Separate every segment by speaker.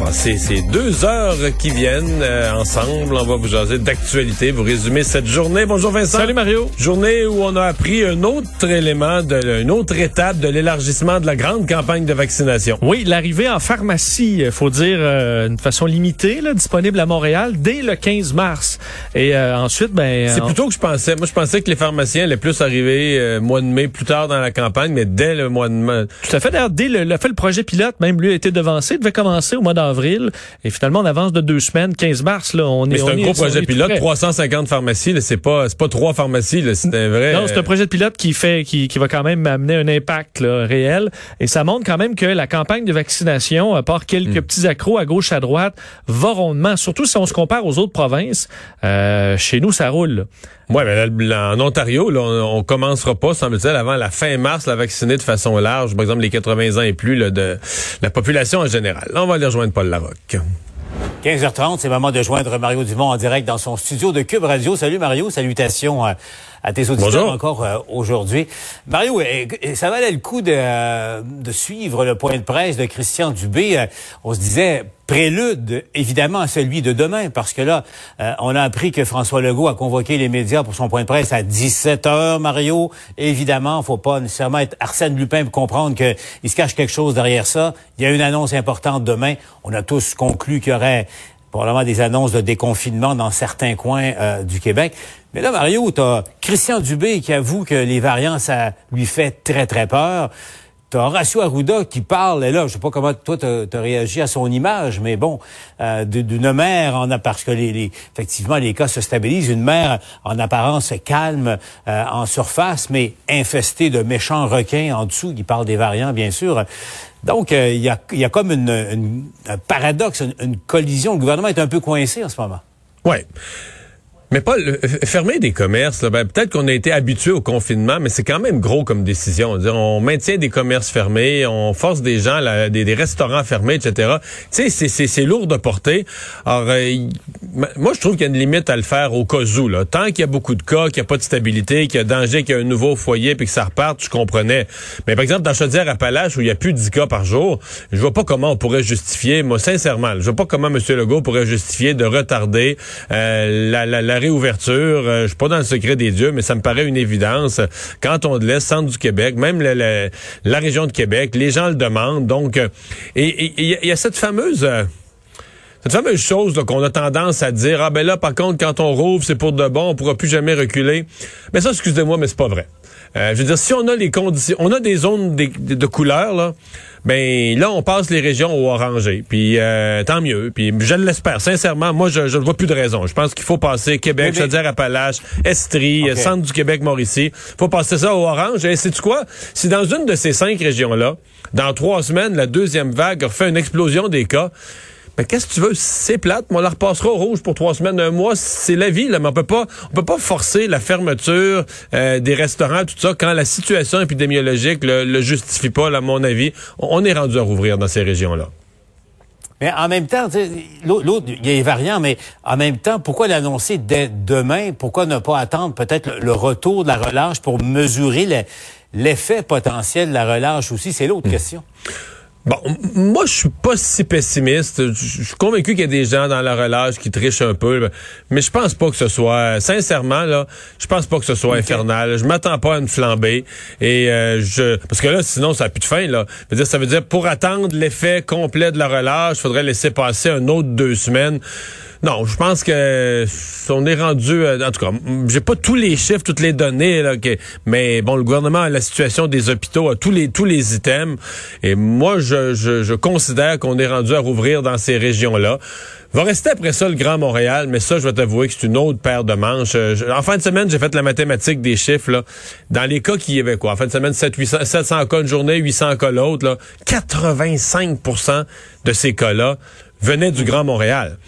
Speaker 1: On va passer ces deux heures qui viennent euh, ensemble. On va vous jaser vous résumer cette journée. Bonjour Vincent.
Speaker 2: Salut Mario.
Speaker 1: Journée où on a appris un autre élément, de, une autre étape de l'élargissement de la grande campagne de vaccination.
Speaker 2: Oui, l'arrivée en pharmacie, faut dire euh, d'une façon limitée, là, disponible à Montréal dès le 15 mars. Et euh, ensuite, ben...
Speaker 1: C'est plutôt que je pensais. Moi, je pensais que les pharmaciens allaient plus arriver euh, mois de mai, plus tard dans la campagne, mais dès le mois de mai.
Speaker 2: Tout à fait. D'ailleurs, dès le, le, fait le projet pilote, même lui a été devancé, devait commencer au mois d'avril. Et finalement, on avance de deux semaines, 15 mars. Là, on
Speaker 1: mais
Speaker 2: est.
Speaker 1: C'est un gros projet pilote, 350 pharmacies. C'est pas, c'est pas trois pharmacies. C'est un vrai.
Speaker 2: Non, c'est un projet de pilote qui fait, qui, qui va quand même amener un impact là, réel. Et ça montre quand même que la campagne de vaccination, à part quelques mm. petits accros à gauche à droite, va rondement. Surtout si on se compare aux autres provinces. Euh, chez nous, ça roule.
Speaker 1: Oui, mais là, en Ontario, là, on, on commencera pas, semble-t-il, avant la fin mars, la vacciner de façon large, par exemple les 80 ans et plus là, de la population en général. Là, on va aller rejoindre Paul Larocque.
Speaker 3: 15h30, c'est le moment de joindre Mario Dumont en direct dans son studio de Cube Radio. Salut Mario, salutations à, à tes auditeurs
Speaker 1: Bonjour.
Speaker 3: encore euh, aujourd'hui. Mario, euh, ça valait le coup de, euh, de, suivre le point de presse de Christian Dubé. on se disait prélude évidemment à celui de demain parce que là, on a appris que François Legault a convoqué les médias pour son point de presse à 17 heures, Mario. Évidemment, faut pas nécessairement être Arsène Lupin pour comprendre qu'il se cache quelque chose derrière ça. Il y a une annonce importante demain. On a tous conclu qu'il y aurait probablement des annonces de déconfinement dans certains coins euh, du Québec. Mais là, Mario, tu Christian Dubé qui avoue que les variants, ça lui fait très, très peur. T'as Horacio Arruda qui parle, et là, je sais pas comment toi t'as réagi à son image, mais bon, euh, d'une mère en parce que les, les, effectivement les cas se stabilisent, une mère en apparence calme euh, en surface, mais infestée de méchants requins en dessous, qui parle des variants bien sûr. Donc il y, a, y, a, comme une, une un paradoxe, une, une collision. Le gouvernement est un peu coincé en ce moment.
Speaker 1: Ouais. Mais pas fermer des commerces, ben, peut-être qu'on a été habitué au confinement, mais c'est quand même gros comme décision. -dire, on maintient des commerces fermés, on force des gens, là, des, des, restaurants fermés, etc. Tu sais, c'est lourd de porter. Alors, euh, moi, je trouve qu'il y a une limite à le faire au cas où. Là. Tant qu'il y a beaucoup de cas, qu'il n'y a pas de stabilité, qu'il y a danger qu'il y ait un nouveau foyer, puis que ça reparte, je comprenais. Mais par exemple, dans Chaudière-Appalaches, où il y a plus de 10 cas par jour, je vois pas comment on pourrait justifier, moi, sincèrement, je vois pas comment M. Legault pourrait justifier de retarder euh, la, la, la réouverture. Euh, je suis pas dans le secret des dieux, mais ça me paraît une évidence. Quand on laisse centre du Québec, même la, région de Québec, les gens le demandent. Donc, euh, il y, a cette fameuse... Euh, cette fameuse chose qu'on a tendance à dire, ah ben là, par contre, quand on rouvre, c'est pour de bon, on pourra plus jamais reculer. Mais ça, excusez-moi, mais c'est pas vrai. Euh, je veux dire, si on a les conditions, on a des zones de, de, de couleurs, là, ben là, on passe les régions au orangé. Puis euh, tant mieux. Puis je l'espère. Sincèrement, moi, je ne vois plus de raison. Je pense qu'il faut passer Québec, mais, Chaudière-Appalaches, Estrie, okay. centre du Québec, Mauricie. faut passer ça au orange. Et c'est quoi? Si dans une de ces cinq régions-là, dans trois semaines, la deuxième vague refait une explosion des cas, mais qu'est-ce que tu veux? C'est plate, mais on la repassera au rouge pour trois semaines, un mois. C'est la vie, là. Mais on peut pas, on peut pas forcer la fermeture euh, des restaurants, tout ça, quand la situation épidémiologique le, le justifie pas, là, à mon avis. On est rendu à rouvrir dans ces régions-là.
Speaker 3: Mais en même temps, l'autre, il y a les variants, mais en même temps, pourquoi l'annoncer dès demain? Pourquoi ne pas attendre peut-être le retour de la relâche pour mesurer l'effet potentiel de la relâche aussi? C'est l'autre mmh. question.
Speaker 1: Bon, moi, je suis pas si pessimiste. Je suis convaincu qu'il y a des gens dans la relâche qui trichent un peu, mais je pense pas que ce soit, sincèrement, là, je pense pas que ce soit okay. infernal. Je m'attends pas à une flambée. Et euh, je, parce que là, sinon, ça n'a plus de fin, là. Je veux dire, ça veut dire, pour attendre l'effet complet de la relâche, il faudrait laisser passer un autre deux semaines Non, je pense que on est rendu, euh, en tout cas, j'ai pas tous les chiffres, toutes les données, là, mais bon, le gouvernement a la situation des hôpitaux, a tous les tous les items, et moi, je, je, je considère qu'on est rendu à rouvrir dans ces régions-là. Va rester après ça le Grand Montréal, mais ça, je vais t'avouer que c'est une autre paire de manches. Euh, en fin de semaine, j'ai fait la mathématique des chiffres. Là. Dans les cas qui y avait quoi? En fin de semaine, 7, 800, 700 cas une journée, 800 cas l'autre. là. 85% de ces cas-là venaient du Grand Montréal.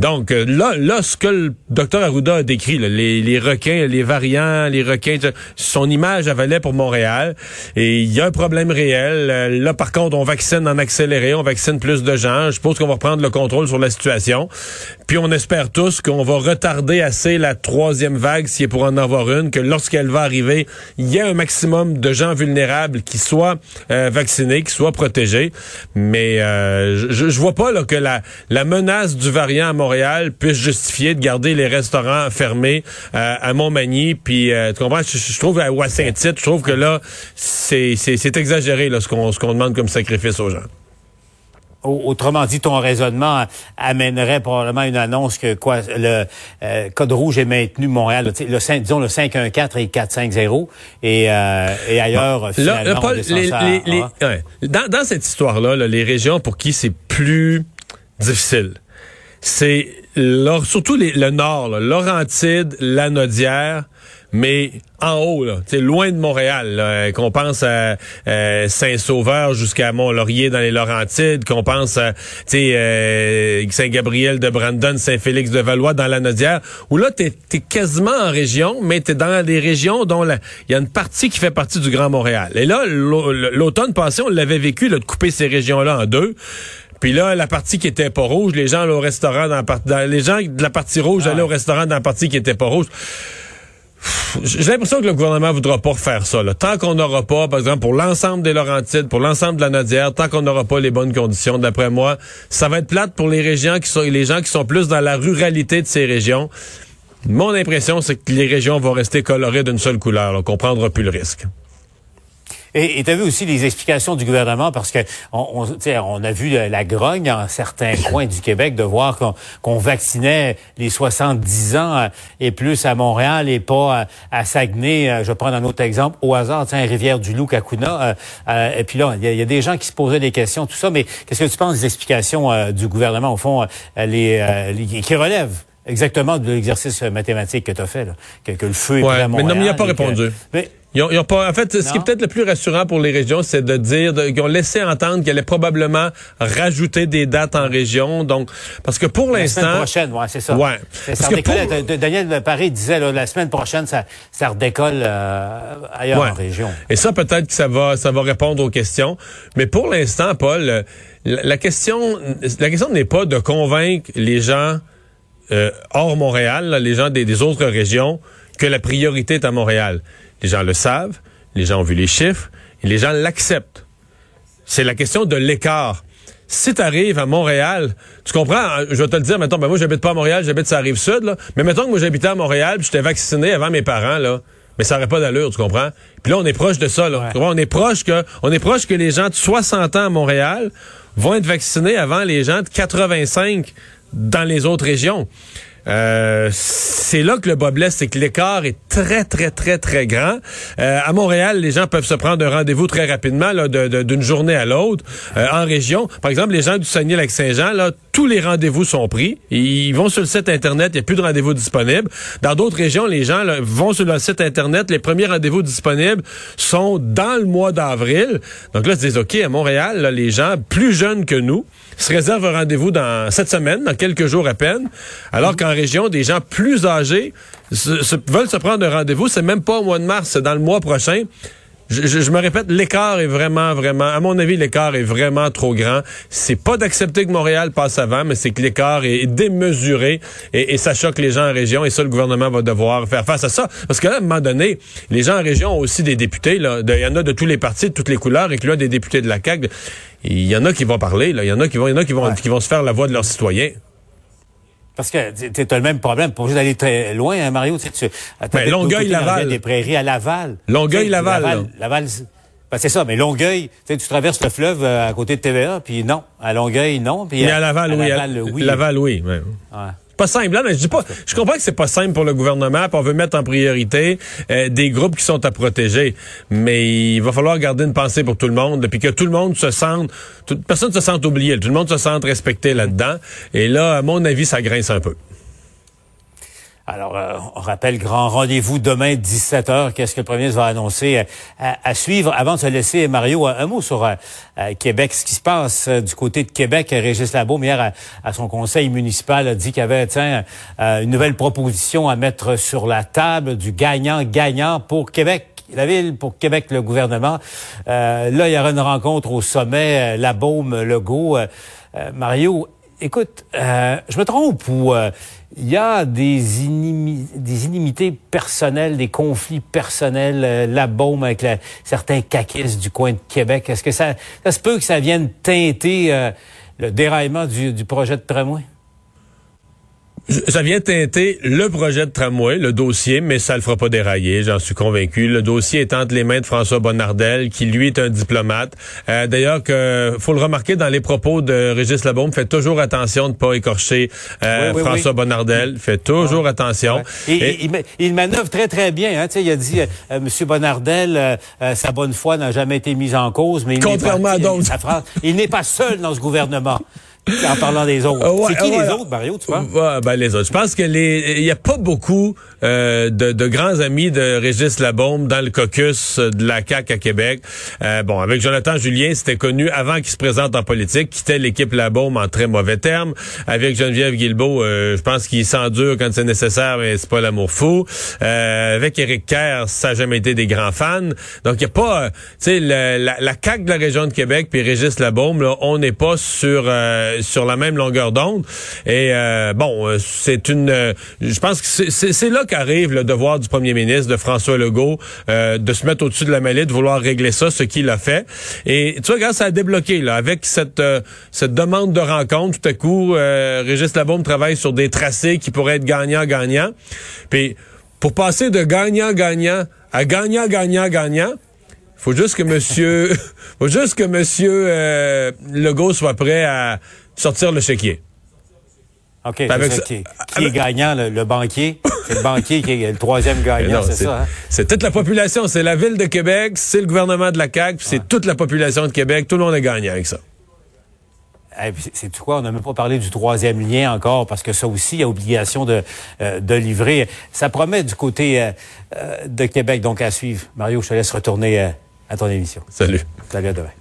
Speaker 1: Donc euh, là, là, ce que le docteur Arruda a décrit, là, les, les requins, les variants, les requins, son image avalait pour Montréal. Et il y a un problème réel. Euh, Là, par contre, on vaccine en accéléré, on vaccine plus de gens. Je suppose qu'on va reprendre le contrôle sur la situation. Puis on espère tous qu'on va retarder assez la troisième vague, s'il est pour en avoir une, que lorsqu'elle va arriver, il y ait un maximum de gens vulnérables qui soient euh, vaccinés, qui soient protégés. Mais euh, je, je vois pas là, que la, la menace du variant à Montréal puisse justifier de garder les restaurants fermés euh, à Montmagny. Puis, euh, tu comprends, je, je trouve, à- ou à Saint-Tite, je trouve que là, c'est exagéré là, ce qu'on qu'on demande comme sacrifice aux gens.
Speaker 3: Au- Autrement dit, ton raisonnement amènerait probablement une annonce que quoi le euh, code rouge est maintenu Montréal, le, disons le 514 et 450 et, euh, et ailleurs finalement
Speaker 1: là, Paul,
Speaker 3: on descend
Speaker 1: les-
Speaker 3: ça à-
Speaker 1: les- les- ouais. dans, dans cette histoire-là, là, les régions pour qui c'est plus difficile, c'est surtout le nord, là, Laurentide, Lanaudière, mais en haut, là, tu loin de Montréal, euh, qu'on pense à euh, Saint-Sauveur jusqu'à Mont-Laurier dans les Laurentides, qu'on pense à tu euh, Saint-Gabriel de Brandon, Saint-Félix de Valois dans la Nodière, où là, es quasiment en région, mais t'es dans des régions dont il y a une partie qui fait partie du Grand Montréal. Et là, l'au- l'automne passé, on l'avait vécu, là, de couper ces régions-là en deux. Puis là, la partie qui était pas rouge, les gens allaient au restaurant dans, la par- dans- les gens de la partie rouge allaient au restaurant dans la partie qui était pas rouge. J'ai l'impression que le gouvernement voudra pas refaire ça. Là. Tant qu'on n'aura pas, par exemple, pour l'ensemble des Laurentides, pour l'ensemble de la Nodière, tant qu'on n'aura pas les bonnes conditions, d'après moi, ça va être plate pour les régions qui sont les gens qui sont plus dans la ruralité de ces régions. Mon impression, c'est que les régions vont rester colorées d'une seule couleur, là, qu'on prendra plus le risque.
Speaker 3: Et tu as vu aussi les explications du gouvernement parce que on, on, on a vu la, la grogne dans certains coins du Québec de voir qu'on vaccinait les 70 ans euh, et plus à Montréal et pas à, à Saguenay. Euh, Je vais prendre un autre exemple au hasard, tiens, Rivière-du-Loup, Kakuna. Euh, euh, et puis là, il y, y a des gens qui se posaient des questions, tout ça. Mais qu'est-ce que tu penses des explications euh, du gouvernement, au fond, euh, les, euh, les- qui relèvent exactement de l'exercice mathématique que tu as fait, là, que, que le feu est
Speaker 1: Ouais,
Speaker 3: à
Speaker 1: mais
Speaker 3: Montréal.
Speaker 1: non, mais il a pas
Speaker 3: que-
Speaker 1: répondu.
Speaker 3: mais,
Speaker 1: Ils ont, ils ont pas, en fait, ce qui est peut-être le plus rassurant pour les régions, c'est de dire de- qu'ils ont laissé entendre qu'elle allait probablement rajouter des dates en région. Donc, parce que pour
Speaker 3: La semaine
Speaker 1: l'instant,
Speaker 3: prochaine, ouais, c'est ça.
Speaker 1: Ouais. Parce
Speaker 3: Ça
Speaker 1: que pour-
Speaker 3: D- Daniel Paré disait là, la semaine prochaine, ça, ça redécolle euh, ailleurs
Speaker 1: Ouais.
Speaker 3: en région.
Speaker 1: Et ça, peut-être que ça va, ça va répondre aux questions. Mais pour l'instant, Paul, euh, la, la question, la question n'est pas de convaincre les gens euh, hors Montréal, là, les gens des, des autres régions, que la priorité est à Montréal. Les gens le savent, les gens ont vu les chiffres, et les gens l'acceptent. C'est la question de l'écart. Si tu arrives à Montréal, tu comprends, hein, je vais te le dire, mettons, ben moi j'habite pas à Montréal, j'habite sur la rive sud, là, mais mettons que moi j'habitais à Montréal, puis j'étais vacciné avant mes parents, là, mais ça aurait pas d'allure, tu comprends? Puis là, on est proche de ça, là.
Speaker 3: Ouais.
Speaker 1: Tu comprends? On est proche que, on est proche que les gens de 60 ans à Montréal vont être vaccinés avant les gens de 85 dans les autres régions. Euh, c'est là que le bas blesse, c'est que l'écart est très, très, très, très grand. Euh, à Montréal, les gens peuvent se prendre un rendez-vous très rapidement, d'une journée à l'autre. Euh, en région, par exemple, les gens du Saguenay-Lac-Saint-Jean, là, tous les rendez-vous sont pris. Ils vont sur le site Internet, il n'y a plus de rendez-vous disponibles. Dans d'autres régions, les gens vont sur le site Internet, les premiers rendez-vous disponibles sont dans le mois d'avril. Donc là, ils se disent, OK, à Montréal, les gens plus jeunes que nous se réservent un rendez-vous dans cette semaine, dans quelques jours à peine, alors qu'en région, des gens plus âgés veulent se prendre un rendez-vous. C'est même pas au mois de mars, c'est dans le mois prochain. Je, je- je me répète, l'écart est vraiment, vraiment, à mon avis, l'écart est vraiment trop grand. C'est pas d'accepter que Montréal passe avant, mais c'est que l'écart est démesuré et, et ça choque les gens en région et ça, le gouvernement va devoir faire face à ça. Parce que là, à un moment donné, les gens en région ont aussi des députés, là. De- Il y en a de tous les partis, de toutes les couleurs, incluant des députés de la CAQ. Il y en a qui vont parler, là. Il y en a qui vont, il y en a qui vont,
Speaker 3: Ouais.
Speaker 1: qui vont se faire la voix de leurs citoyens.
Speaker 3: Parce que tu as le même problème. Pour juste aller très loin, hein, Mario, tu
Speaker 1: Ben, Longueuil, Laval.
Speaker 3: des prairies à Laval.
Speaker 1: Longueuil,
Speaker 3: Tu sais,
Speaker 1: Laval,
Speaker 3: ben, c'est ça, mais Longueuil, tu traverses le fleuve euh, à côté de TVA, puis non. À Longueuil, non. Puis
Speaker 1: Mais à Laval, oui. à-
Speaker 3: Laval, oui.
Speaker 1: Laval, oui. ouais.
Speaker 3: Ouais.
Speaker 1: Pas simple. Là, mais je pas, comprends que c'est pas simple pour le gouvernement, puis on veut mettre en priorité euh, des groupes qui sont à protéger, mais il va falloir garder une pensée pour tout le monde, puis que tout le monde se sente, toute personne se sente oublié, tout le monde se sente respecté là-dedans. Et là, à mon avis, ça grince un peu.
Speaker 3: Alors, euh, on rappelle grand rendez-vous demain 17h. Qu'est-ce que le premier va annoncer euh, à, suivre? Avant de se laisser, Mario, un, mot sur euh, Québec. Ce qui se passe du côté de Québec, Régis Labaume, hier, à, son conseil municipal, a dit qu'il y avait une nouvelle proposition à mettre sur la table du gagnant-gagnant pour Québec la ville pour Québec, le gouvernement. là, il y aura une rencontre au sommet, la Baume, Legault. Mario, écoute, je me trompe ou il y a des, inimités personnelles, des conflits personnels, euh, la baume avec certains caquistes du coin de Québec. Est-ce que ça, ça se peut que ça vienne teinter euh, le déraillement du, du projet de tramway?
Speaker 1: Ça vient teinter le projet de tramway, le dossier, mais ça le fera pas dérailler, j'en suis convaincu. Le dossier est entre les mains de François Bonnardel, qui lui est un diplomate. Euh, D'ailleurs, que faut le remarquer dans les propos de Régis Labaume, fait toujours attention de pas écorcher euh, François Bonnardel, fait toujours attention.
Speaker 3: Et, Il, manœuvre très très bien. Hein. Il a dit, euh, Monsieur Bonnardel, euh, sa bonne foi n'a jamais été mise en cause, mais
Speaker 1: contrairement à d'autres,
Speaker 3: il n'est pas seul dans ce gouvernement. En parlant des autres. Euh, c'est qui les autres, Mario, tu vois?
Speaker 1: ben, les autres. Je pense que les, il y a pas beaucoup euh, de, de, grands amis de Régis Labombe dans le caucus de la CAQ à Québec. Euh, bon, avec Jonathan Julien, c'était connu avant qu'il se présente en politique, quittait l'équipe Labombe en très mauvais termes. Avec Geneviève Guilbeault, je pense qu'il s'endure quand c'est nécessaire, mais c'est pas l'amour fou. avec Éric Kerr, ça n'a jamais été des grands fans. Donc, il n'y a pas, tu sais, la, la CAQ de la région de Québec puis Régis Labombe, là, on n'est pas sur sur la même longueur d'onde. Et euh, bon, euh, c'est une, euh, je pense que c'est là qu'arrive le devoir du premier ministre, de François Legault, de se mettre au-dessus de la mêlée, de vouloir régler ça, ce qu'il a fait. Et tu vois, grâce ça a débloqué là, avec cette cette demande de rencontre, tout à coup, Régis Labaume travaille sur des tracés qui pourraient être gagnant-gagnant. Puis pour passer de gagnant-gagnant à gagnant-gagnant-gagnant, faut juste que monsieur, faut juste que monsieur euh, Legault soit prêt à sortir le chéquier.
Speaker 3: OK. qui, est gagnant, le, banquier? C'est le banquier qui est le troisième gagnant, c'est ça? Hein?
Speaker 1: C'est toute la population. C'est la ville de Québec, c'est le gouvernement de la CAQ, c'est toute la population de Québec. Tout le monde est gagnant avec ça.
Speaker 3: c'est tout quoi? On n'a même pas parlé du troisième lien encore, parce que ça aussi, il y a obligation de, euh, de livrer. Ça promet du côté euh, de Québec, donc à suivre. Mario, je te laisse retourner à ton émission.
Speaker 1: Salut.
Speaker 3: Salut à demain.